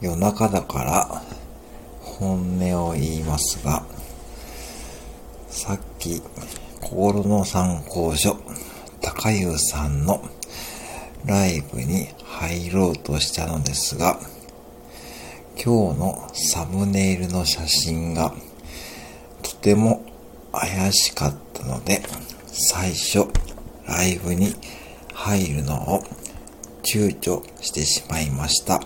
夜中だから本音を言いますが、さっき心の参考書、高湯さんのライブに入ろうとしたのですが、今日のサムネイルの写真がとても怪しかったので、最初ライブに入るのを躊躇してしまいました。